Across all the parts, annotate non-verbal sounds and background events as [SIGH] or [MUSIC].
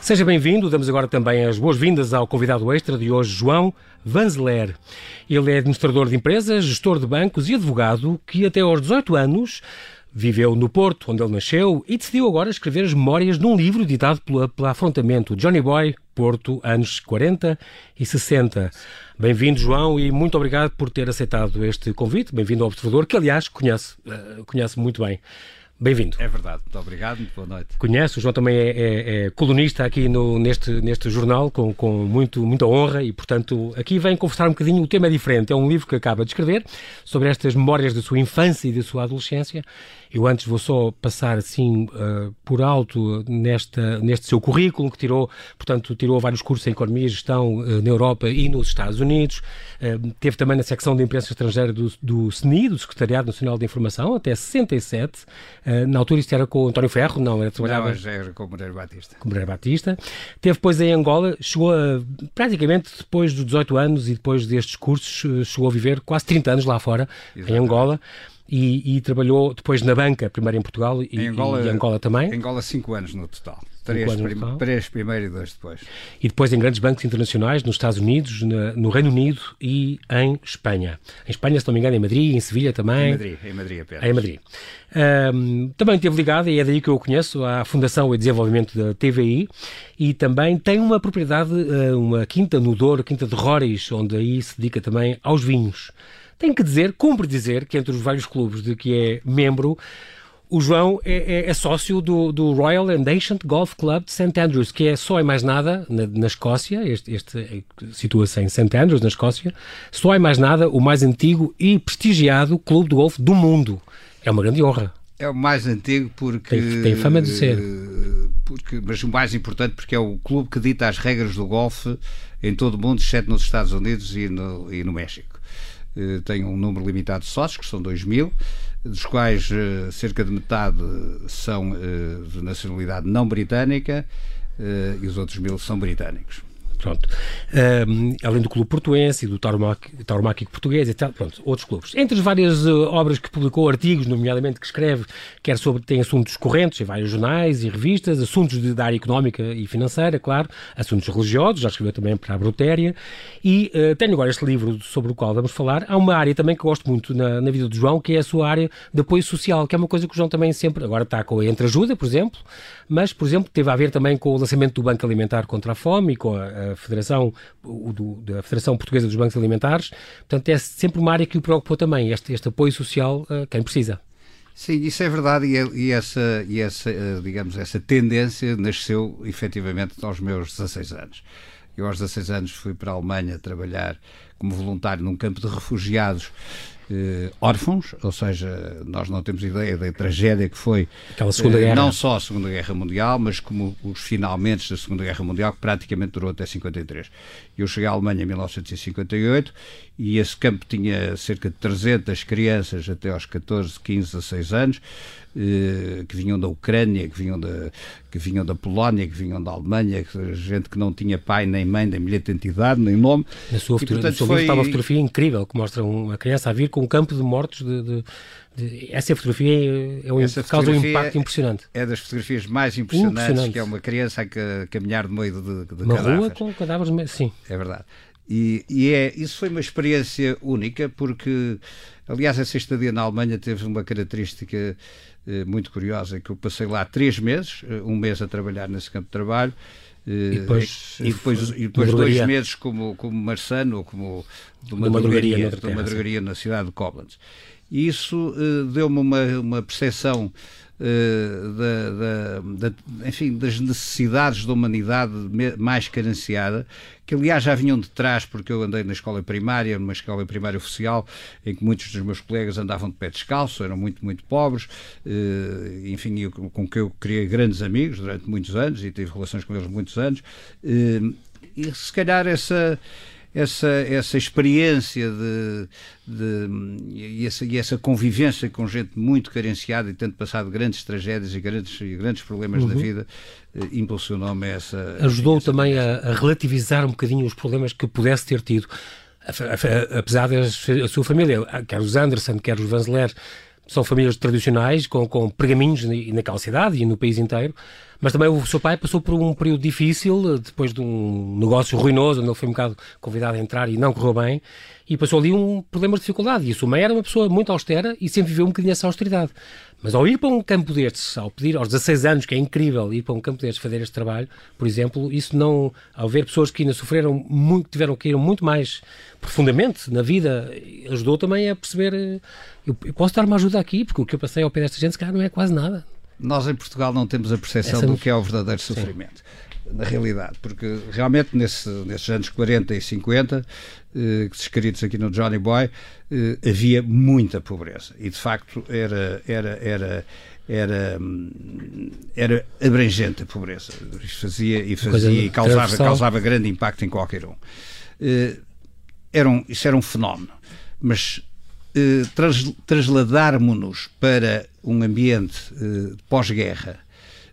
Seja bem-vindo, damos agora também as boas-vindas ao convidado extra de hoje, João Vanzeler. Ele é administrador de empresas, gestor de bancos e advogado que até aos 18 anos viveu no Porto, onde ele nasceu, e decidiu agora escrever as memórias num livro editado pela, pela Afrontamento, Johnny Boy, Porto, anos 40 e 60. Bem-vindo, João, e muito obrigado por ter aceitado este convite. Bem-vindo ao Observador, que aliás conhece, uh, conhece muito bem. Bem-vindo. É verdade, muito obrigado, muito boa noite. Conhece, o João também é, é, é colunista aqui no, neste, neste jornal, com, com muito, muita honra, e portanto aqui vem conversar um bocadinho, o tema é diferente, é um livro que acaba de escrever sobre estas memórias da sua infância e da sua adolescência, eu antes vou só passar assim uh, por alto nesta, neste seu currículo, que tirou, portanto, tirou vários cursos em Economia e Gestão uh, na Europa e nos Estados Unidos. Uh, teve também na secção de imprensa estrangeira do, do SNI, do Secretariado Nacional de Informação, até 67. Na altura isto era com o António Ferro, não, era trabalhava... Não, era com o Moreira Batista. Com Moreira Batista. Teve depois em Angola, chegou a, praticamente depois dos 18 anos e depois destes cursos, chegou a viver quase 30 anos lá fora, Exatamente. em Angola e, e, trabalhou depois na banca, primeiro em Portugal e em Angola, e Angola também. Em Angola, cinco anos no total. Três, prim total. três primeiro e dois depois. E depois em grandes bancos internacionais, nos Estados Unidos, na, no Reino Unido e em Espanha. Em Espanha, se não me engano, em Madrid, em Sevilha também. Em Madrid, em Madrid apenas. Em Madrid. Um, também esteve ligado, e é daí que eu o conheço, à Fundação e Desenvolvimento da TVI, e também tem uma propriedade, uma quinta no Douro, quinta de Rores, onde aí se dedica também aos vinhos. Tem que dizer, cumpre dizer, que entre os vários clubes de que é membro, o João é, é, é sócio do, do, Royal and Ancient Golf Club de St. Andrews, que é só e mais nada na, na Escócia, este, este situa-se em St. Andrews, na Escócia, só e mais nada o mais antigo e prestigiado clube de golfe do mundo. É uma grande honra. É o mais antigo porque. Tem, tem fama de ser. Porque, mas o mais importante porque é o clube que dita as regras do golfe em todo o mundo, exceto nos Estados Unidos e no, e no México. Eh, tem um número limitado de sócios, que são 2 mil, dos quais eh, cerca de metade são eh, de nacionalidade não britânica e os outros mil são britânicos. Pronto. Um, além do Clube Portuense e do Tauromáquico Português e tal, pronto, outros clubes. Entre as várias uh, obras que publicou, artigos, nomeadamente que escreve, quer sobre, tem assuntos correntes em vários jornais e revistas, assuntos de, da área económica e financeira, claro, assuntos religiosos, já escreveu também para a Brutéria, e uh, tenho agora este livro sobre o qual vamos falar. Há uma área também que gosto muito na, na vida do João, que é a sua área de apoio social, que é uma coisa que o João também sempre, agora está com a Entreajuda, por exemplo, mas, por exemplo, teve a ver também com o lançamento do Banco Alimentar contra a Fome e com a, a Federação, o, do, da Federação Portuguesa dos Bancos Alimentares. Portanto, é sempre uma área que o preocupou também, este, este apoio social a quem precisa. Sim, isso é verdade e, e, essa, e essa, eh, digamos, essa tendência nasceu efetivamente aos meus 16 anos. Eu aos 16 anos fui para a Alemanha trabalhar como voluntário num campo de refugiados eh, órfãos, ou seja, nós não temos ideia da tragédia que foi Aquela segunda eh, guerra. não só a Segunda Guerra Mundial, mas como os finalmente da Segunda Guerra Mundial, que praticamente durou até 53. Eu cheguei à Alemanha em 1958 e esse campo tinha cerca de 300 crianças até aos 14, 15, 16 anos. Eh, que vinham da Ucrânia, que vinham da, que vinham da Polónia, que vinham da Alemanha, gente que não tinha pai, nem mãe, nem bilhete de identidade, nem nome. Na sua, fotografia, foi... estava uma fotografia incrível que mostra uma criança a vir com um campo de mortos de, de... De, essa fotografia é um, essa causa um impacto impressionante. É das fotografias mais impressionantes, impressionante. que é uma criança a caminhar no meio de, de uma cadáveres. rua com cadáveres, sim. É verdade. E, e, é, isso foi uma experiência única, porque, aliás, essa estadia na Alemanha teve uma característica eh, muito curiosa, que eu passei lá três meses, eh, um mês a trabalhar nesse campo de trabalho, eh, e depois, e depois, e depois dois meses como, como marçano ou como de uma, de uma drogaria na cidade de Koblenz. E isso uh, deu-me uma, uma percepção uh, da, da, da, enfim, das necessidades da humanidade mais carenciada, que aliás já vinham de trás, porque eu andei na escola primária, numa escola primária oficial, em que muitos dos meus colegas andavam de pé descalço, eram muito, muito pobres, uh, enfim, eu, com que eu criei grandes amigos durante muitos anos e tive relações com eles muitos anos, e se calhar essa essa, essa experiência de, de, e, essa, e essa convivência com gente muito carenciada e tendo passado grandes tragédias e grandes, e grandes problemas uhum. da vida, eh, impulsionou-me essa. Ajudou essa também a, a, relativizar um bocadinho os problemas que pudesse ter tido. Apesar da sua família, quer os Anderson, quer os Vanzeler, são famílias tradicionais, com, com pergaminhos naquela cidade e no país inteiro, mas também o seu pai passou por um período difícil, depois de um negócio ruinoso, onde ele foi um bocado convidado a entrar e não correu bem, e passou ali um problema de dificuldade. E a sua mãe era uma pessoa muito austera e sempre viveu um bocadinho essa austeridade. Mas ao ir para um campo destes, ao pedir aos 16 anos, que é incrível ir para um campo destes fazer este trabalho, por exemplo, isso não. Ao ver pessoas que ainda sofreram muito, tiveram que ir muito mais profundamente na vida, ajudou também a perceber. Eh, eu, eu posso dar uma ajuda aqui, porque o que eu passei ao pé desta gente, se calhar, não é quase nada. Nós em Portugal não temos a percepção Essa... do que é o verdadeiro sofrimento. Sim na realidade, porque realmente nesse, nesses anos 40 e 50, eh, descritos aqui no Johnny Boy, eh, havia muita pobreza. E de facto era, era, era, era, era abrangente a pobreza. Fazia, e, fazia, e causava, causava grande impacto em qualquer um. Eh, era um isso era um fenómeno, mas eh, tras, trasladarmos-nos para um ambiente eh, pós-guerra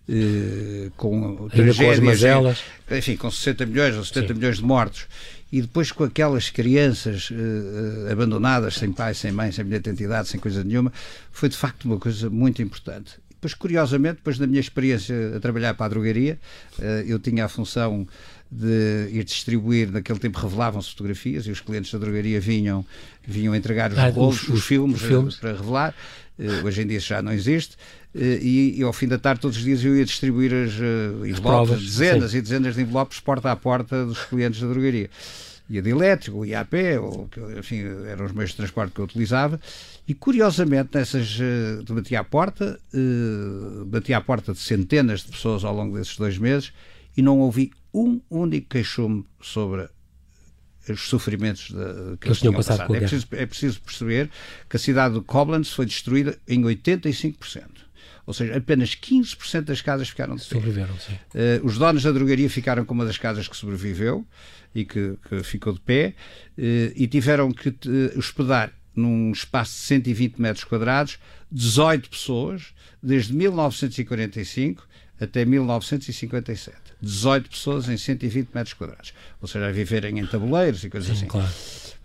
eh, com tragédias, com enfim, com 60 milhões ou 70 Sim. milhões de mortos, e depois com aquelas crianças uh, abandonadas, sem pai, sem mãe, sem bilhete de identidade, sem coisa nenhuma, foi de facto uma coisa muito importante. Depois, curiosamente, depois da minha experiência a trabalhar para a drogaria, uh, eu tinha a função de ir distribuir, naquele tempo revelavam-se fotografias e os clientes da drogaria vinham, vinham entregar os, ah, rolos, os, os, os filmes, filmes, para revelar. Hoje em dia isso já não existe. Eh, e, e, ao fim da tarde, todos os dias, eu ia distribuir as uh, envelopes, provas, dezenas sim. e dezenas de envelopes porta a porta dos clientes da drogaria. Ia de elétrico, ia a pé, ou, enfim, eram os meios de transporte que eu utilizava. E curiosamente, nessas, uh, batia à porta, uh, batia à porta de centenas de pessoas ao longo desses dois meses e não ouvi um único queixume sobre os sofrimentos de, que eles tinham passado. passado. É, preciso, é preciso perceber que a cidade de Koblenz foi destruída em 85%. Ou seja, apenas 15% das casas ficaram de pé. Sobreviveram, sim. Uh, os donos da drogaria ficaram com uma das casas que sobreviveu e que, que ficou de pé uh, e tiveram que uh, hospedar num espaço de 120 metros quadrados 18 pessoas desde 1945 até 1957. 18 pessoas em 120 metros quadrados. Ou seja, a viverem em tabuleiros e coisas Sim, assim. Claro.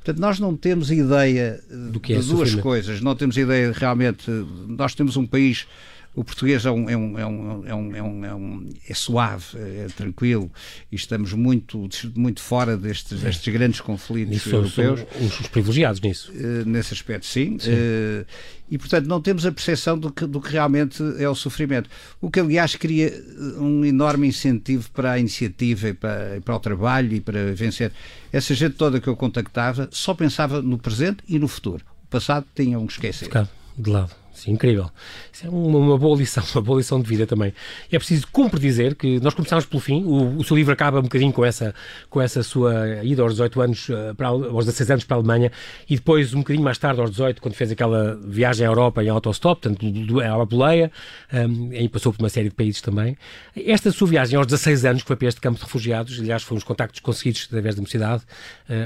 Portanto, nós não temos ideia Do que é de duas coisas. Não temos ideia realmente. Nós temos um país o português é, um, é, um, é, um, é, um, é, um, é, um, é suave, é tranquilo e estamos muito, muito fora destes, destes grandes conflitos Isso europeus. São os privilegiados nisso. Uh, nesse aspecto, sim. sim. Uh, e, portanto, não temos a percepção do que, do que realmente é o sofrimento. O que, aliás, cria um enorme incentivo para a iniciativa e para, e para o trabalho e para vencer. Essa gente toda que eu contactava só pensava no presente e no futuro. O passado tinham que esquecer. Ficar de lado. Sim, incrível. Isso é uma, uma, boa lição, [LAUGHS] uma boa lição de vida também. É preciso cumpre dizer que nós começámos pelo fim, o, o seu livro acaba um bocadinho com essa, com essa sua ida aos 18 anos, eh, para, aos 16 anos para a Alemanha, e depois, um bocadinho mais tarde, aos 18, quando fez aquela viagem à Europa em autostop, portanto, à boleia, um, aí passou por uma série de países também. Esta sua viagem aos 16 anos, que foi para este campo de refugiados, aliás, foram os contactos conseguidos através da mocidade,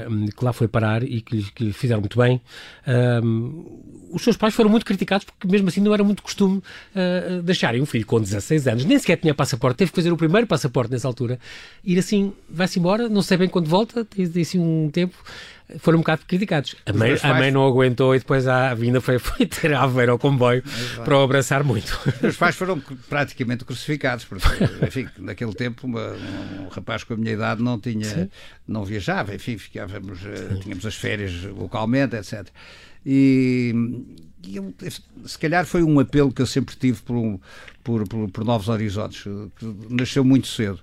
um, que lá foi parar e que, que lhe fizeram muito bem. Um, os seus pais foram muito criticados porque mesmo assim não era muito costume uh, deixarem um filho com 16 anos, nem sequer tinha passaporte, teve que fazer o primeiro passaporte nessa altura, ir assim, vai-se embora, não sei bem quando volta, tem assim um tempo, foram um bocado criticados. A mãe, pais... a mãe, não aguentou e depois a vinda foi, [LAUGHS] foi ter a ver ao comboio para o abraçar muito. Os pais foram praticamente crucificados, porque, enfim, naquele tempo uma, um rapaz com a minha idade não tinha, não viajava, enfim, ficávamos, eh, tínhamos as férias localmente, etc. E, e eu, se calhar foi um apelo que eu sempre tive por, um, por, por, por novos horizontes, que nasceu muito cedo.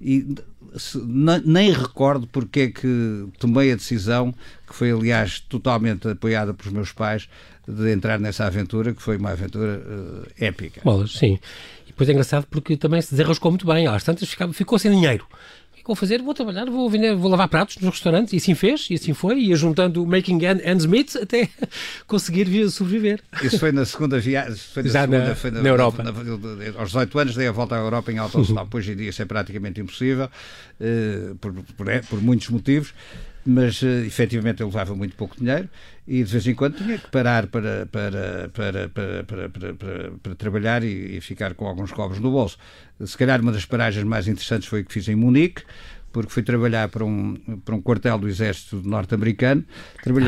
E se, nem recordo porque é que tomei a decisão, que foi aliás totalmente apoiada pelos meus pais, de entrar nessa aventura, que foi uma aventura uh, épica. Bolas, sim. E depois é engraçado porque também se desenrascou muito bem. Às tantas ficou sem dinheiro que vou fazer? Vou trabalhar, vou, vender, vou lavar pratos nos restaurantes, e assim fez, e assim foi, ia juntando making ends meet até [LAUGHS] conseguir sobreviver. Isso foi na segunda viagem, foi na Já segunda, na, foi na, na Europa. Na, aos 18 anos dei a volta à Europa em autostop, [LAUGHS] hoje em dia isso é praticamente impossível, uh, por, por, por muitos motivos. Mas uh, efetivamente ele levava muito pouco dinheiro e de vez em quando tinha que parar para, para, para, para, para, para, para, para trabalhar e, e, ficar com alguns cobres no bolso. Se calhar uma das paragens mais interessantes foi o que fiz em Munique, porque fui trabalhar para um, para um quartel do exército norte-americano.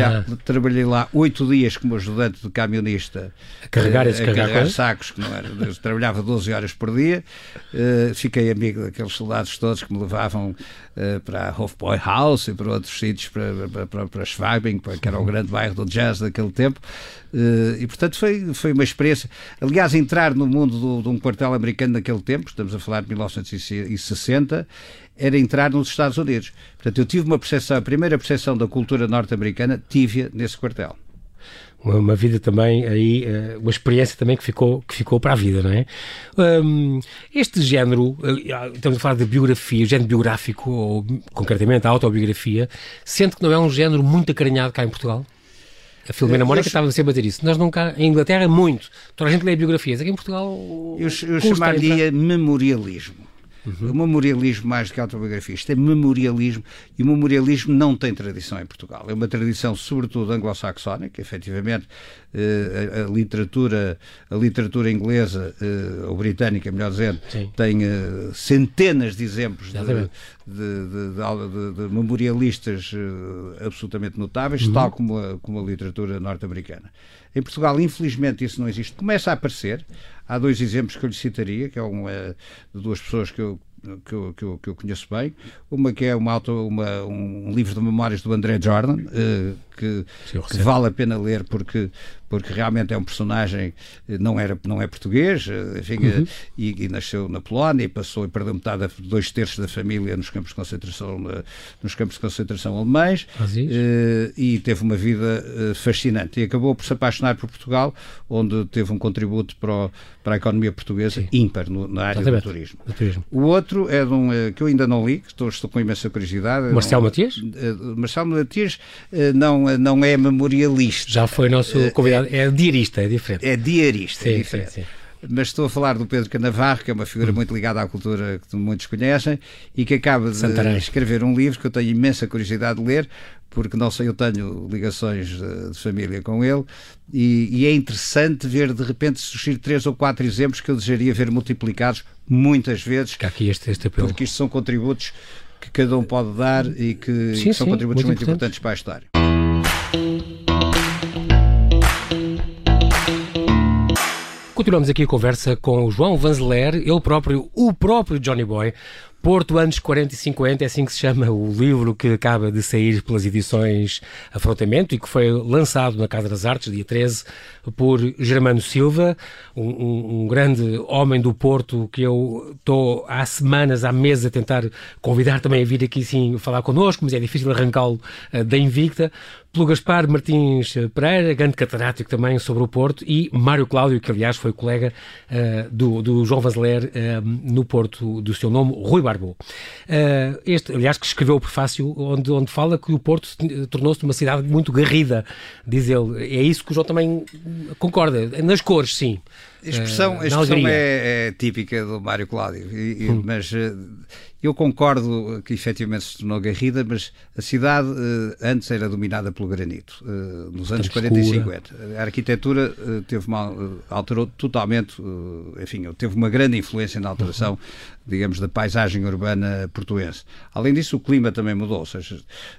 Ah. Trabalhei lá oito dias como ajudante de camionista. A carregar e descarregar a carregar sacos, que não era, trabalhava 12 horas por dia. Uh, fiquei amigo daqueles soldados todos que me levavam uh, para a Hofboy House e para outros sítios, para, para, para, para Schwabing, que era o grande bairro do jazz daquele tempo. Uh, e, portanto, foi, foi uma experiência. Aliás, entrar no mundo do, de um quartel americano naquele tempo, estamos a falar de 1960, era entrar nos Estados Unidos. Portanto, eu tive uma percepção, a primeira percepção da cultura norte-americana, tive nesse quartel. Uma, uma, vida também aí, eh, uma experiência também que ficou, que ficou para a vida, não é? Um, este género, eh, estamos a falar de biografia, género biográfico, ou concretamente a autobiografia, sente que não é um género muito acarinhado cá em Portugal? A Filomena eh, Mónica estava sempre a dizer isso. Nós nunca, em Inglaterra, muito. Toda a gente lê biografias. Aqui em Portugal. Eu, eu chamaria memorialismo. Uhum. O memorialismo, mais do que autobiografia, isto é memorialismo, e o memorialismo não tem tradição em Portugal. É uma tradição, sobretudo, anglo-saxónica, efetivamente, eh, a, a, literatura, a literatura inglesa, eh, ou britânica, melhor dizendo, Sim. tem eh, centenas de exemplos de, de, de, de, memorialistas absolutamente notáveis, uhum. tal como a, como a literatura norte-americana. Em Portugal, infelizmente, isso não existe. Começa a aparecer. Há dois exemplos que eu lhe citaria, que é um, é, de duas pessoas que eu que eu, que eu, que eu conheço bem. Uma que é uma auto, uma, um livro de memórias do André Jordan, uh, que, que, vale a pena ler porque, porque realmente é um personagem, eh, não, era, não é português, eh, enfim, uhum. e, e, nasceu na Polónia e passou e perdeu metade, dois terços da família nos campos de concentração, nos campos de concentração alemães e teve uma vida fascinante. E acabou por se apaixonar por Portugal, onde teve um contributo para, o, para a economia portuguesa Sim. ímpar no, na área do turismo. do turismo. O outro é de um que eu ainda não li, que estou, estou com imensa curiosidade. Marcelo Matias? Marcelo Matias não não, é memorialista. Já foi nosso eh, convidado, é diarista, é diferente. É diarista, sim, é diferente. Sim, sim. Mas estou a falar do Pedro Canavarro, que é uma figura hum. muito ligada à cultura que muitos conhecem e que acaba de Santarém. escrever um livro que eu tenho imensa curiosidade de ler, porque não sei, eu tenho ligações de, família com ele, e, e, é interessante ver de repente surgir três ou quatro exemplos que eu desejaria ver multiplicados muitas vezes. Que aqui este, este apelo. Porque isto são contributos que cada um pode dar e que, sim, que são sim, contributos muito, muito importantes para a história. Continuamos aqui a conversa com o João Vanzeler, ele próprio, o próprio Johnny Boy, Porto, anos 40 e 50, é assim que se chama o livro que acaba de sair pelas edições Afrontamento e que foi lançado na Casa das Artes, dia 13, por Germano Silva, um, um, grande homem do Porto que eu estou há semanas, há meses a tentar convidar também a vir aqui sim falar connosco, mas é difícil arrancá-lo uh, da Invicta pelo Gaspar Martins Pereira, grande catedrático também sobre o Porto, e Mário Cláudio, que aliás foi colega uh, do, do, João Vazeler uh, no Porto do seu nome, Rui Barbou. Uh, este, aliás, que escreveu o prefácio onde, onde fala que o Porto tornou-se uma cidade muito garrida, diz ele. É isso que o João também concorda. Nas cores, sim. A expressão, a expressão é, é, típica do Mário Cláudio, e, hum. mas eu concordo que efetivamente se tornou garrida, mas a cidade uh, antes era dominada pelo granito, nos anos 40 e 50. A arquitetura teve uma, alterou totalmente, enfim, teve uma grande influência na alteração uhum digamos, da paisagem urbana portuense. Além disso, o clima também mudou, ou seja,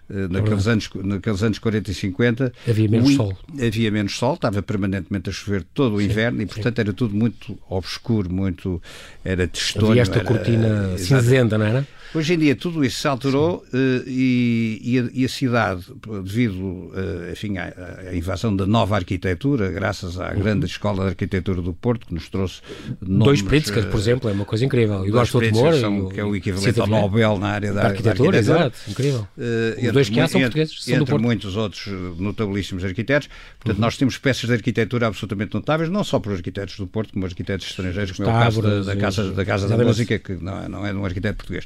eh, naqueles, anos, naqueles anos 40 e 50 havia menos o, sol. Havia menos sol, estava permanentemente a chover todo o sim, inverno e, portanto, sim. era tudo muito obscuro, muito. era testonho. Havia esta era, cortina cinzenta, não era? Hoje em dia tudo isso se alterou uh, e, e, a, e, a, cidade, devido uh, enfim, à, à, invasão da nova arquitetura, graças à uhum. grande escola de arquitetura do Porto, que nos trouxe nomes, Dois Pritzker, por exemplo, é uma coisa incrível. Eduardo Souto Moura, são, que é o equivalente ao Nobel na área da, da arquitetura. Da arquitetura. Exato, incrível. Uh, Os dois que há são portugueses, são entre muitos outros notabilíssimos arquitetos. Portanto, uhum. nós temos peças de arquitetura absolutamente notáveis, não só por arquitetos do Porto, como arquitetos estrangeiros, como é o caso da, da Casa, da, casa da Música, que não é, não é de um arquiteto português.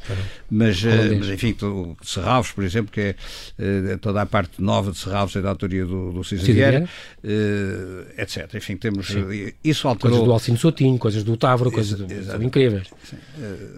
Mas, mas enfim, Serralves, por exemplo, que é toda a parte nova de Serralves é da autoria do, do Cisa Vieira, etc. Enfim, temos. Sim. Isso alterou. Coisas do Alcino Sotinho, coisas do Távora, coisas do, incríveis. Sim.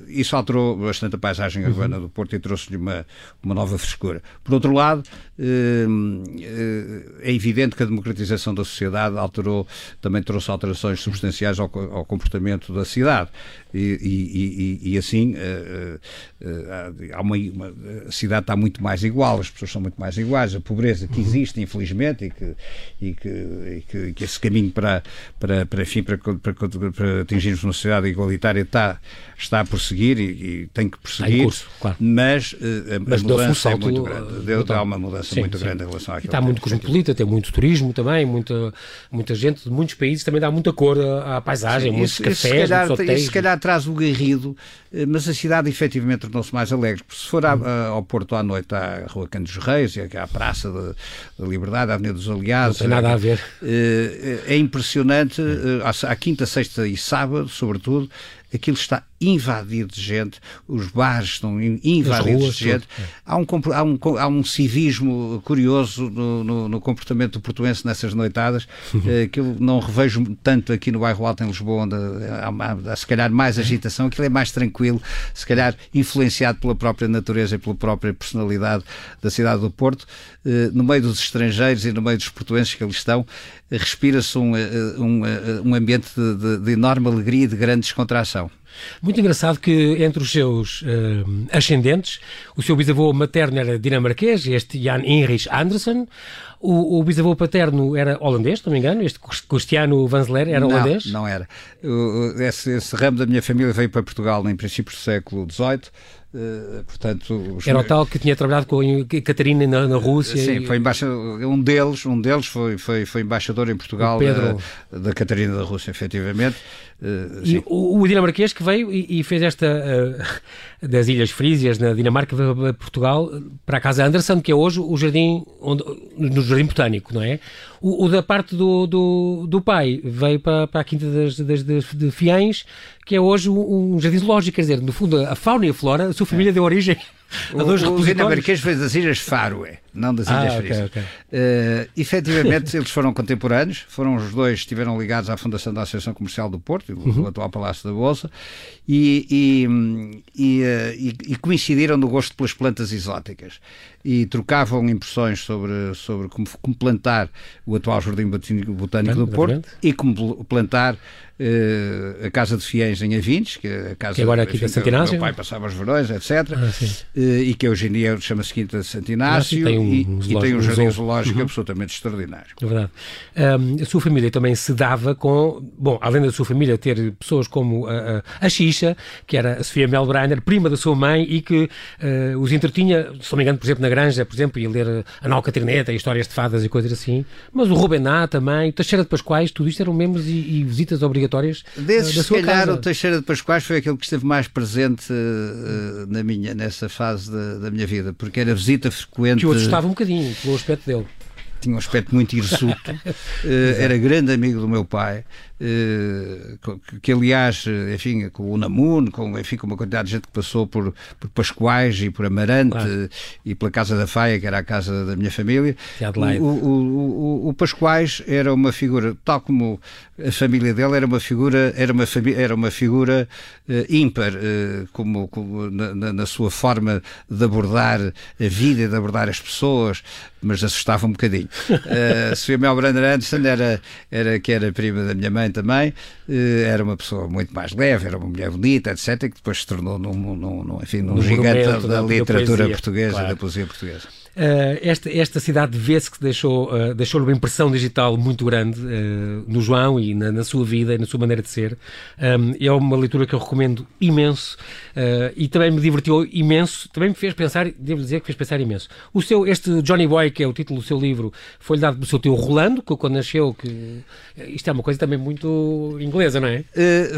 Isso alterou bastante a paisagem urbana uhum. do Porto e trouxe-lhe uma, uma nova frescura. Por outro lado, é evidente que a democratização da sociedade alterou, também trouxe alterações substanciais ao, ao comportamento da cidade. E, e, e, e assim uh, uh, há uma, uma, a cidade está muito mais igual, as pessoas são muito mais iguais, a pobreza que existe, infelizmente, e que, e que, e que, que esse caminho para, para, para, enfim, para, para, para atingirmos uma sociedade igualitária está, está a prosseguir e, tem que prosseguir, curso, claro. mas, a, mas a mudança um é muito grande. Deu, dá uma mudança sim, muito sim. grande em relação àquilo Está muito cosmopolita, tem muito turismo também, muita, muita gente de muitos países, também dá muita cor à, à paisagem, sim, muitos isso, cafés, isso, calhar, muitos hotéis. se calhar traz o Garrido, eh, mas a cidade efetivamente tornou-se mais alegre. Porque se for à, ao Porto à noite, à Rua Cantos Reis, à Praça da Liberdade, à Avenida dos Aliados. Não tem nada a ver. Eh, é impressionante, eh, à quinta, sexta e sábado, sobretudo, aquilo está invadido de gente, os bares estão invadidos ruas, de gente. É. Há, um, há, um, há um civismo curioso no, no, no comportamento do portuense nessas noitadas, uhum. eh, que eu não revejo tanto aqui no bairro Alto em Lisboa, onde há, há, se calhar mais agitação, aquilo é mais tranquilo, se calhar influenciado pela própria natureza e pela própria personalidade da cidade do Porto. Eh, no meio dos estrangeiros e no meio dos portuenses que ali estão, respira-se um, eh, um, um ambiente de, de, de enorme alegria e de grande descontração. Muito engraçado que entre os seus uh, ascendentes, o seu bisavô materno era dinamarquês, este Jan Heinrich Andersen, o, o, bisavô paterno era holandês, se não me engano, este Cristiano Vanzeler era holandês? Não, não era. Esse, esse ramo da minha família veio para Portugal em princípios do século XVIII, Uh, portanto, os... Era o tal que tinha trabalhado com a Catarina na, na Rússia. Sim, e... foi embaixador, um deles, um deles foi, foi, foi embaixador em Portugal da, da Catarina da Rússia, efetivamente. Uh, o, o, dinamarquês que veio e, e fez esta uh, [LAUGHS] das Ilhas Frísias na Dinamarca para Portugal para a Casa Anderson, que é hoje o jardim onde, no Jardim Botânico, não é? O, o da parte do, do, do, pai veio para, para a Quinta das, das, das de Fiães, que é hoje um, um jardim zoológico, quer dizer, no fundo a fauna e a flora, a sua família é. deu origem a dois o, dinamarquês fez das Ilhas Faroe, não das Ilhas ah, Frias. Okay, okay. Uh, efetivamente, eles foram contemporâneos, foram os dois, estiveram ligados à fundação da Associação Comercial do Porto, do, uhum. atual Palácio da Bolsa, e, e, e, uh, e, coincidiram no gosto pelas plantas exóticas e trocavam impressões sobre, sobre como, como plantar o atual Jardim Botânico, Botânico do Porto e como plantar uh, a Casa de Fiéis em Avintes, que é a casa que agora é aqui enfim, da Santinácio. meu pai passava os verões, etc. Ah, uh, e que hoje em dia chama-se Quinta de Santinácio e, tem um, e, e, tem um jardim zoológico uhum. absolutamente extraordinário. É verdade. Um, a sua família também se dava com, bom, além da sua família ter pessoas como a, a, a Xixa, que era a Sofia Melbreiner, prima da sua mãe, e que uh, os entretinha, se não me engano, por exemplo, na Granja, por exemplo, ia ler a Nau Catrineta, histórias de fadas e coisas assim, mas o Rubená também, o Teixeira de Pascoais, tudo isto eram membros e, e visitas obrigatórias Desses, da sua se calhar, casa. o Teixeira de Pascoais foi aquele que esteve mais presente uh, na minha, nessa fase da, da minha vida, porque era visita frequente. Assustava um bocadinho pelo aspecto dele. Tinha um aspecto muito hirsuto, uh, [LAUGHS] era grande amigo do meu pai, que, que, aliás, enfim, com o Namun, com, enfim, com uma quantidade de gente que passou por, por Pascoais e por Amarante claro. e pela Casa da Faia, que era a casa da minha família. O, o, o, o, Pascoais era uma figura, tal como a família dele, era uma figura, era uma, era uma figura uh, ímpar, como, como na, na, sua forma de abordar a vida, de abordar as pessoas, mas assustava um bocadinho. Uh, [LAUGHS] Sofia Mel Brander Anderson era, era, que era prima da minha mãe também, uh, era uma pessoa muito mais leve, era uma mulher bonita, etc., que depois se tornou num, num, num enfim, num gigante da, da, literatura portuguesa, claro. da poesia portuguesa. Uh, esta, esta cidade vê-se que deixou, uh, deixou-lhe uma impressão digital muito grande uh, no João e na, na, sua vida e na sua maneira de ser. É uma leitura que eu recomendo imenso e também me divertiu imenso. Também me fez pensar, devo dizer que fez pensar imenso. O seu, este Johnny Boy, que é o título do seu livro, foi-lhe dado pelo seu tio Rolando, que quando nasceu, que isto é uma coisa também muito inglesa, não é?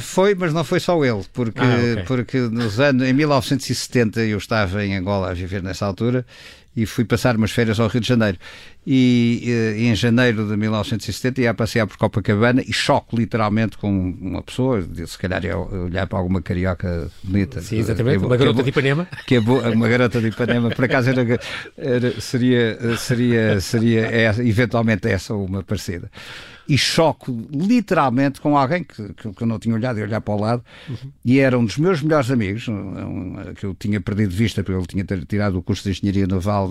foi, mas não foi só ele, porque, ah, okay. porque nos anos, em 1970 eu estava em Angola a viver nessa altura e fui passar umas férias ao Rio de Janeiro. E, e em janeiro de 1970 ia passear por Copacabana e choco literalmente com uma pessoa, se calhar ia olhar para alguma carioca bonita. Sim, exatamente, uma garota de Ipanema. Que é uma garota de Ipanema, por acaso era, era, seria, seria, seria é, eventualmente essa uma parecida e choco literalmente com alguém que, que, que eu não tinha olhado e olhar para o lado uhum. e era um dos meus melhores amigos um, que eu tinha perdido de vista porque ele tinha tirado o curso de Engenharia Naval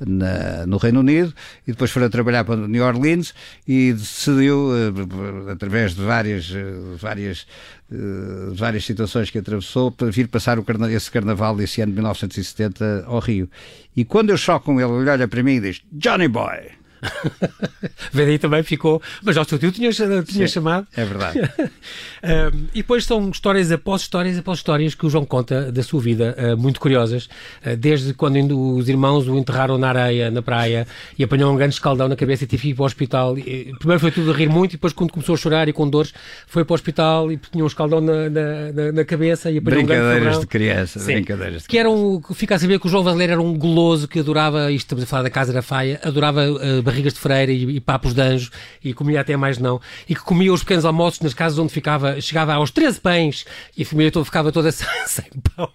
na, no Reino Unido e depois foi a trabalhar para New Orleans e decidiu, uh, através de várias, uh, várias, uh, várias situações que atravessou, para vir passar o carna esse carnaval desse ano de 1970 ao Rio. E quando eu choco com ele, ele olha para mim e diz: Johnny Boy! [LAUGHS] Vê também ficou. Mas ao seu tio tinha, tinha chamado. É verdade. [LAUGHS] uh, e depois são histórias após histórias após histórias que o João conta da sua vida, uh, muito curiosas. Uh, desde quando os irmãos o enterraram na areia, na praia, e apanhou um grande escaldão na cabeça e teve que ir para o hospital. E, primeiro foi tudo a rir muito, e depois, quando começou a chorar e com dores, foi para o hospital e tinha um escaldão na, na, na, cabeça e apanhou um grande Brincadeiras de criança. Sim. Brincadeiras de que era um, fica a saber que o João Vanderleiro era um goloso que adorava, isto estamos a falar da Casa da Faia, adorava barrigas de freira e e, papos de anjo e comia até mais não, e que comia os pequenos almoços nas casas onde ficava, chegava aos 13 pães e a família toda ficava toda [LAUGHS] sem pão.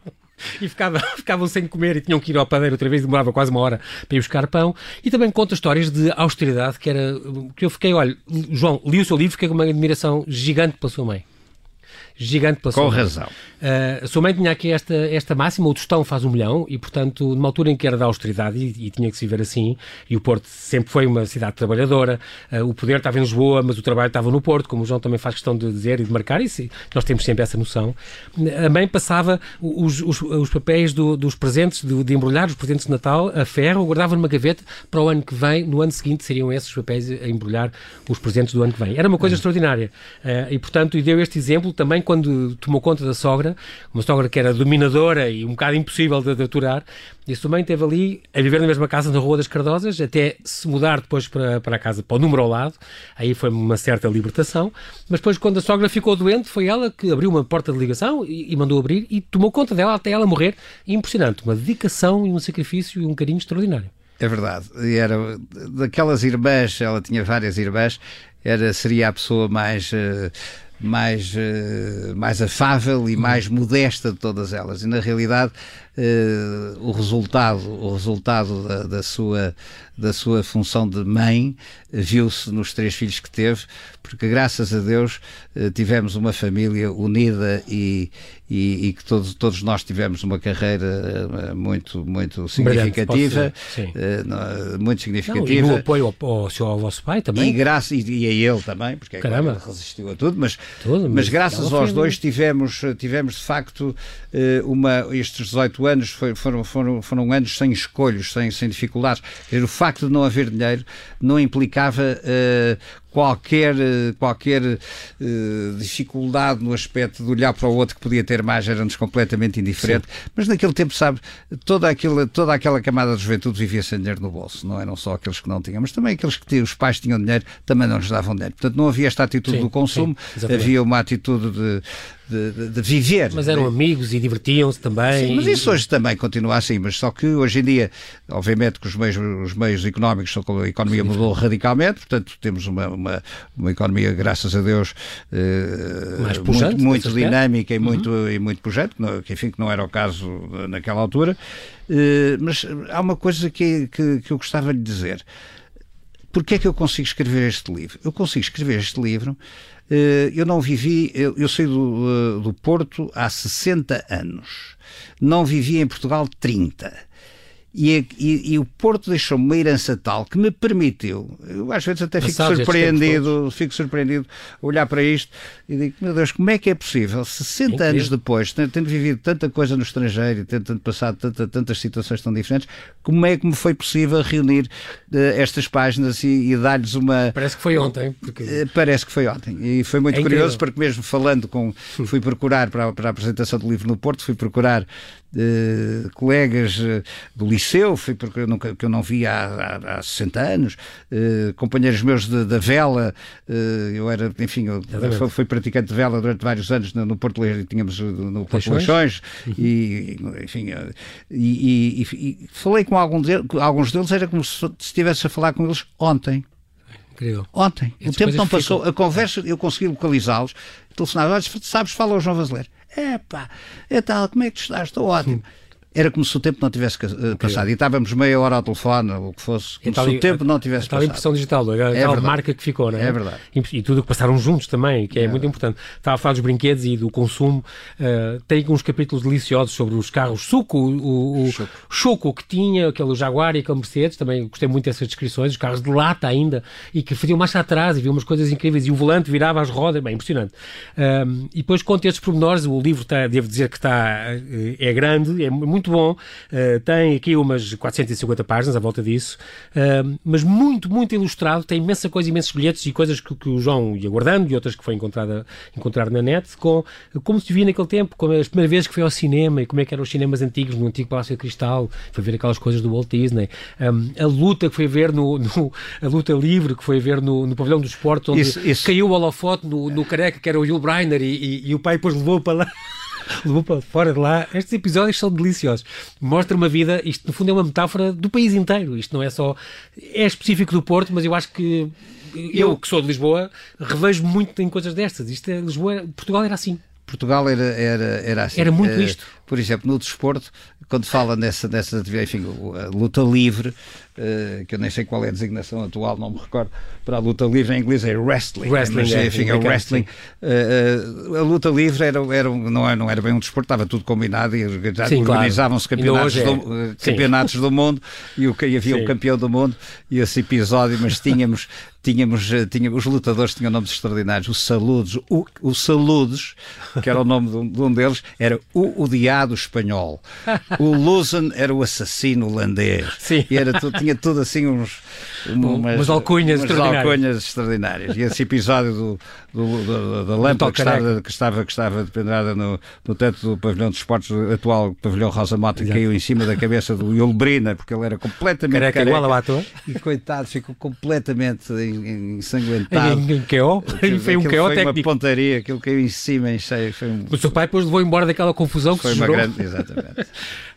E ficava, [LAUGHS] ficavam sem comer e tinham que ir ao padeiro outra vez, demorava quase uma hora para ir buscar pão. E também conta histórias de austeridade, que era que eu fiquei, olha, João, li o seu livro, fiquei com uma admiração gigante pela sua mãe gigante pela Com razão. Uh, a sua mãe tinha aqui esta, esta máxima, o tostão faz um milhão, e portanto, numa altura em que era da austeridade, e, e tinha que se ver assim, e o Porto sempre foi uma cidade trabalhadora, uh, o poder estava em Lisboa, mas o trabalho estava no Porto, como o João também faz questão de dizer e de marcar, isso nós temos sempre essa noção. A mãe passava os, os, os papéis do, dos presentes, de, de, embrulhar os presentes de Natal a ferro, guardava numa gaveta para o ano que vem, no ano seguinte seriam esses papéis a embrulhar os presentes do ano que vem. Era uma coisa uhum. extraordinária. Uh, e portanto, e deu este exemplo também quando tomou conta da sogra, uma sogra que era dominadora e um bocado impossível de, de aturar, e a sua mãe esteve ali a viver na mesma casa na Rua das Cardosas, até se mudar depois para, para a casa, para o número ao lado, aí foi uma certa libertação, mas depois quando a sogra ficou doente, foi ela que abriu uma porta de ligação e, e mandou abrir e tomou conta dela até ela morrer, impressionante, uma dedicação e um sacrifício e um carinho extraordinário. É verdade. E era daquelas irmãs, ela tinha várias irmãs, era, seria a pessoa mais. Uh, mais, uh, mais afável e mais modesta de todas elas. E na realidade uh, o resultado, o resultado da, da, sua, da sua função de mãe viu-se nos três filhos que teve, porque graças a Deus uh, tivemos uma família unida e, e, e, que todos, todos nós tivemos uma carreira muito, muito significativa, muito significativa. Não, e no apoio ao, ao, seu, ao vosso pai também. E, graça, e, e a ele também, porque é Caramba. Claro, resistiu a tudo, mas, tudo, mas, mas graças aos dois tivemos, tivemos de facto uma, estes 18 anos foi, foram, foram, foram anos sem escolhos, sem, sem dificuldades. o facto de não haver dinheiro não implicava uh, qualquer, qualquer uh, dificuldade no aspecto de olhar para o outro que podia ter mais era-nos completamente indiferente. Sim. Mas naquele tempo, sabe, toda aquela, toda aquela camada de juventude vivia sem dinheiro no bolso. Não eram só aqueles que não tinham, mas também aqueles que tinham, os pais tinham dinheiro também não nos davam dinheiro. Portanto, não havia esta atitude sim, do consumo, sim, havia uma atitude de, de, de, viver. Mas eram amigos e divertiam-se também. Sim, mas isso hoje também continua assim, mas só que hoje em dia, obviamente que os meios, os meios económicos, a economia mudou radicalmente, portanto temos uma, uma, uma economia, graças a Deus, eh, pujante, muito, muito dinâmica e, uhum. muito, e muito pujante, que, enfim, que não era o caso naquela altura. Eh, mas há uma coisa que, que, que eu gostava de dizer. Porquê é que eu consigo escrever este livro? Eu consigo escrever este livro eh, eu não vivi, eu, eu saí do, do Porto há 60 anos. Não vivi em Portugal 30. E, e, e, o Porto deixou-me uma herança tal que me permitiu, eu às vezes até fico surpreendido, fico surpreendido olhar para isto e digo, meu Deus, como é que é possível, 60 anos depois, tendo, vivido tanta coisa no estrangeiro e tendo, tendo passado tanta, tantas situações tão diferentes, como é que me foi possível reunir uh, estas páginas e, e dar-lhes uma... Parece que foi ontem. Porque... Uh, parece que foi ontem. E foi muito é curioso, incrível. porque mesmo falando com... Fui procurar para para a apresentação do livro no Porto, fui procurar de colegas eh, do liceu, fui porque eu nunca, que eu não via há, há, há 60 anos, uh, companheiros meus da vela, uh, eu era, enfim, eu fui, fui, praticante de vela durante vários anos no, no Porto Leiro, tínhamos no Porto Leixões, uhum. e, enfim, e, e, e, falei com alguns deles, alguns deles, era como se estivesse a falar com eles ontem. Incrível. Ontem. o tempo não passou. Ficam... A conversa, eu consegui localizá-los. Telefonava, sabes, fala o João Vazeler. É pá, é tal, como é que tu estás? Estou ótimo era como se o tempo não tivesse uh, passado. E estávamos meia hora ao telefone, ou o que fosse, como se o tempo não tivesse passado. a impressão digital, a, é tal marca que ficou, não é? É verdade. E, tudo o que passaram juntos também, que é, é muito importante. Estava a falar dos brinquedos e do consumo. Uh, tem uns capítulos deliciosos sobre os carros suco, o, o choco. choco que tinha, aquele Jaguar e aquele Mercedes. Também gostei muito dessas descrições. Os carros de lata ainda, e que faziam marcha atrás e viam umas coisas incríveis. E o volante virava as rodas, bem, impressionante. Uh, e depois conta esses pormenores. O livro, está, devo dizer que está, é grande, é muito bom. Uh, tem aqui umas 450 páginas à volta disso, uh, mas muito, muito ilustrado. Tem imensa coisa, imensos bilhetes e coisas que, que o João ia guardando e outras que foi encontrada, encontrar na net, com como se via naquele tempo, como as primeiras vezes que foi ao cinema e como é que eram os cinemas antigos, no antigo Palácio de Cristal, foi ver aquelas coisas do Walt Disney, um, a luta que foi ver no, no, a luta livre que foi ver no, no pavilhão do esporte, onde isso, isso. caiu o holofote no, no careca que era o Yul Brynner e, e, e o pai depois levou para lá [LAUGHS] levou para fora de lá. Estes episódios são deliciosos. Mostra uma vida, isto no fundo é uma metáfora do país inteiro. Isto não é só. É específico do Porto, mas eu acho que. Eu, que sou de Lisboa, revejo muito em coisas destas. Isto é, Lisboa, Portugal era assim. Portugal era, era, era assim. Era muito uh, isto. Por exemplo, no desporto, quando fala nessa, nessa enfim, a luta livre, uh, que eu nem sei qual é a designação atual, não me recordo, para a luta livre em inglês é wrestling. Wrestling, mas, é, enfim, é wrestling. Uh, a luta livre era, era, não, era, não era bem um desporto, estava tudo combinado e organizavam-se claro. campeonatos, é. do, campeonatos do mundo e, o, e havia o um campeão do mundo e esse episódio, mas tínhamos tínhamos, tínhamos os lutadores tinham nomes extraordinários. O Saludos, o, o Saludos, que era o nome de um, de um deles, era o odiado espanhol. O Luzon era o assassino holandês. Sim. E era tinha tudo assim uns umas, umas alcunhas, umas extraordinárias. alcunhas extraordinárias. E esse episódio do, do, do da lâmpada que estava, que estava, que estava dependrada no, no teto do pavilhão de esportes atual, pavilhão Rosa Mota, caiu em cima da cabeça do Yulbrina, porque ele era completamente careca. careca. igual ao ator. E coitado, ficou completamente ensanguentado. Em, em, KO? Foi um KO técnico. uma pontaria, aquilo caiu em cima em cheio. Foi um... O seu pai depois levou embora daquela confusão foi que se. Grande, exatamente.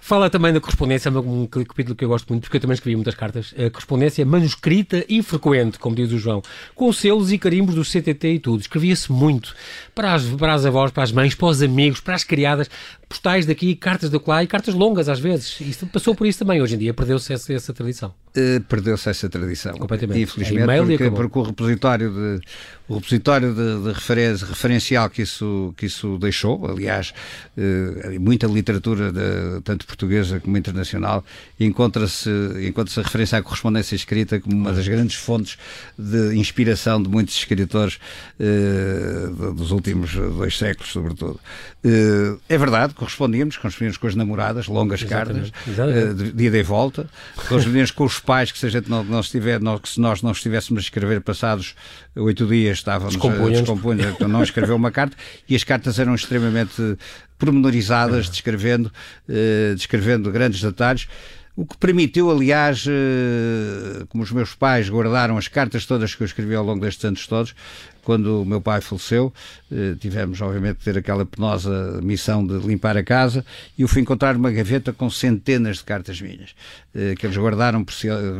Fala também da correspondência, um capítulo que eu gosto muito, porque eu também escrevi muitas cartas. A correspondência manuscrita e frequente, como diz o João, com selos e carimbos do CTT e tudo. Escrevia-se muito para as, para as avós, para as mães, para os amigos, para as criadas, postais daqui, cartas de lá e cartas longas às vezes. Isso passou por isso também. Hoje em dia perdeu-se essa, essa tradição. Uh, perdeu-se essa tradição. Completamente. Infelizmente, porque, porque, o repositório de o repositório de, de referência, referencial que isso, que isso deixou, aliás, uh, muita literatura, de, tanto portuguesa como internacional, encontra-se encontra a referência à correspondência escrita como uma das grandes fontes de inspiração de muitos escritores uh, dos últimos dois séculos, sobretudo. Uh, é verdade, correspondíamos, correspondíamos com as namoradas, longas Exatamente. cartas, Exatamente. Uh, de ida e volta, correspondíamos com os pais, que se a gente não, não estiver, não, que se nós não estivéssemos a escrever passados oito dias, estávamos a descompunhar, então não escreveu uma carta, e as cartas eram extremamente pormenorizadas, descrevendo, uh, descrevendo grandes detalhes. O que permitiu, aliás, como os meus pais guardaram as cartas todas que eu escrevi ao longo destes anos todos, quando o meu pai faleceu, eh, tivemos, obviamente, de ter aquela penosa missão de limpar a casa e eu fui encontrar uma gaveta com centenas de cartas minhas, eh, que eles guardaram,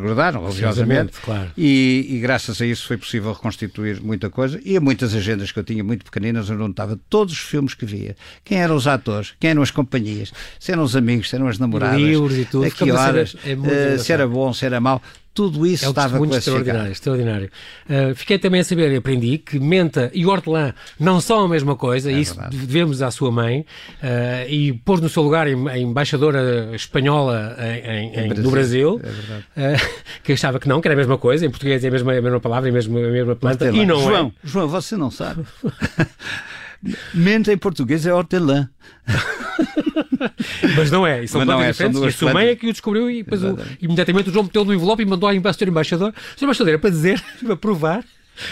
guardaram religiosamente, claro. e, e, graças a isso foi possível reconstituir muita coisa. E a muitas agendas que eu tinha muito pequeninas, onde estava todos os filmes que via, quem eram os atores, quem eram as companhias, se eram os amigos, se eram as namoradas, livros e tudo. a que horas, é se era bom, se era mau tudo isso é estava muito extraordinário. extraordinário. Uh, fiquei também a saber e aprendi que menta e hortelã não são a mesma coisa, é isso verdade. devemos à sua mãe, uh, e pôs no seu lugar a embaixadora espanhola em, em, Brasil. no Brasil, é uh, que achava que não, que era a mesma coisa, em português é a mesma, a mesma palavra, a mesma, a mesma planta, e não João, é. João, você não sabe. [LAUGHS] Menta em português é hortelã. [LAUGHS] Mas não é, são Mas não é, diferentes. São e a sua mãe é que o descobriu e depois o, imediatamente o João meteu no envelope e mandou ao embaixador embaixador. O embaixador era para dizer, [LAUGHS] para provar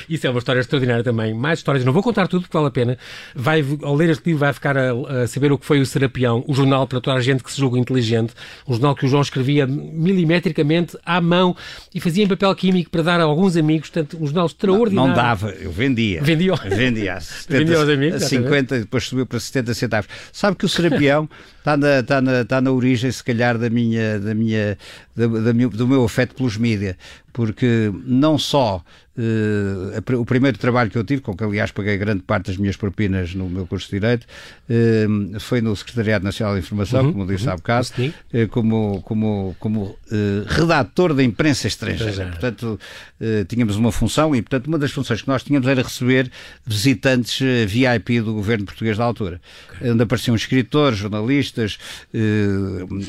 Isso é uma história extraordinária também. Mais histórias, não vou contar tudo porque vale a pena. Vai, ao ler este livro vai ficar a, a, saber o que foi o Serapião, o jornal para toda a gente que se julga inteligente, um jornal que o João escrevia milimetricamente à mão e fazia em papel químico para dar a alguns amigos, portanto, um jornal extraordinário. Não, não dava, eu vendia. Vendia, vendia, a [LAUGHS] 70, vendia aos amigos. A 50 e depois subiu para 70 centavos. Sabe que o Serapião [LAUGHS] está na, está na, está na origem, se calhar, da minha, da minha, da, da, do meu afeto pelos mídias, porque não só o primeiro trabalho que eu tive, com que aliás paguei grande parte das minhas propinas no meu curso de Direito, uh, foi no Secretariado Nacional de Informação, uhum, como disse uhum, há bocado, uh, como, como, como redator da imprensa estrangeira. Portanto, tínhamos uma função e, portanto, uma das funções que nós tínhamos era receber visitantes VIP do governo português da altura, okay. onde apareciam escritores, jornalistas,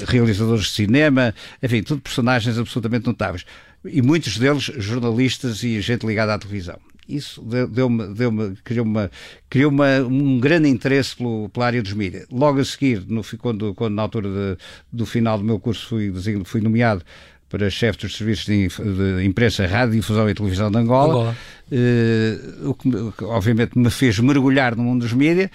realizadores de cinema, enfim, tudo personagens absolutamente notáveis e muitos deles jornalistas e gente ligada à televisão. Isso deu-me, deu-me, criou, uma, criou uma, um grande interesse pelo, pela área dos mídias. Logo a seguir, no, quando, quando na altura de, do final do meu curso fui, fui nomeado para chefe dos serviços de, de imprensa, rádio, difusão e televisão de Angola, Angola. Uh, o que obviamente me fez mergulhar no mundo dos mídias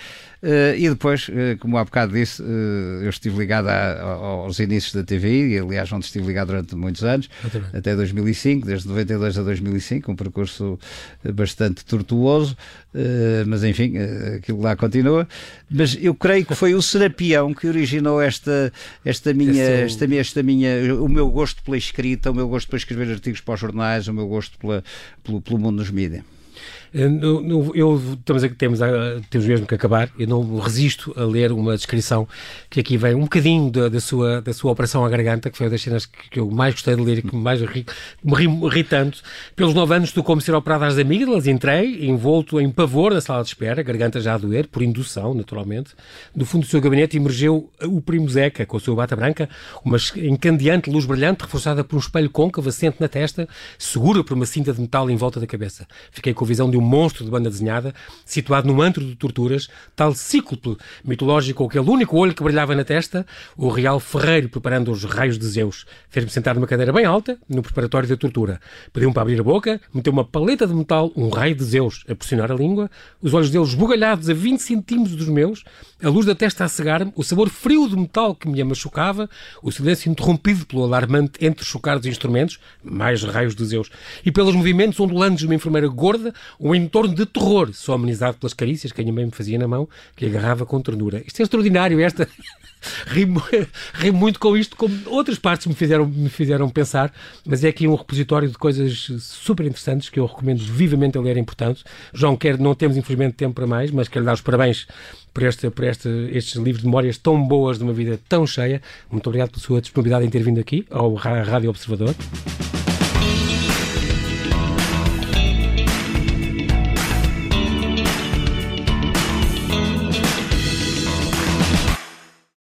e depois, uh, como há bocado disse, uh, eu estive ligado a, aos inícios da TVI, e aliás onde estive ligado durante muitos anos, até 2005, desde 92 a 2005, um percurso bastante tortuoso, mas enfim, aquilo lá continua. Mas eu creio que foi o Serapião que originou esta, esta minha, esta, esta minha, o meu gosto pela escrita, o meu gosto para escrever artigos para os jornais, o meu gosto pela, pelo, pelo mundo dos mídias. Eh, eu, estamos, temos, temos mesmo que acabar. Eu não resisto a ler uma descrição que aqui vem um bocadinho da, da sua, da sua operação à garganta, que foi uma das cenas que, que eu mais gostei de ler e que mais ri, me ri, ri tanto. Pelos nove anos, tu como ser operado às amígdalas, entrei envolto em pavor na sala de espera, garganta já a doer, por indução, naturalmente. Do fundo do seu gabinete emergeu o primo Zeca, com a sua bata branca, uma encandeante luz brilhante, reforçada por um espelho côncavo assente na testa, segura por uma cinta de metal em volta da cabeça. Fiquei com a visão de um monstro de banda desenhada, situado num antro de torturas, tal cíclope mitológico com aquele único olho que brilhava na testa, o real ferreiro preparando os raios de Zeus. Fez-me sentar numa cadeira bem alta, no preparatório da tortura. Pediu-me para abrir a boca, meteu uma paleta de metal, um raio de Zeus, a pressionar a língua, os olhos dele esbugalhados a 20 centímetros dos meus, a luz da testa a cegar-me, o sabor frio do metal que me machucava, o silêncio interrompido pelo alarmante entrechocar dos instrumentos, mais raios de Zeus, e pelos movimentos ondulantes de uma enfermeira gorda, um entorno de terror, só amenizado pelas carícias que a minha mãe me fazia na mão, que agarrava com ternura. Isto é extraordinário, esta... [LAUGHS] Rimo muito com isto, como outras partes me fizeram, me fizeram pensar, mas é aqui um repositório de coisas super interessantes que eu recomendo vivamente a ler, importante. João, quer, não temos infelizmente tempo para mais, mas quero dar os parabéns por, este, por este, estes livros de memórias tão boas de uma vida tão cheia. Muito obrigado pela sua disponibilidade em ter vindo aqui ao Rádio Observador.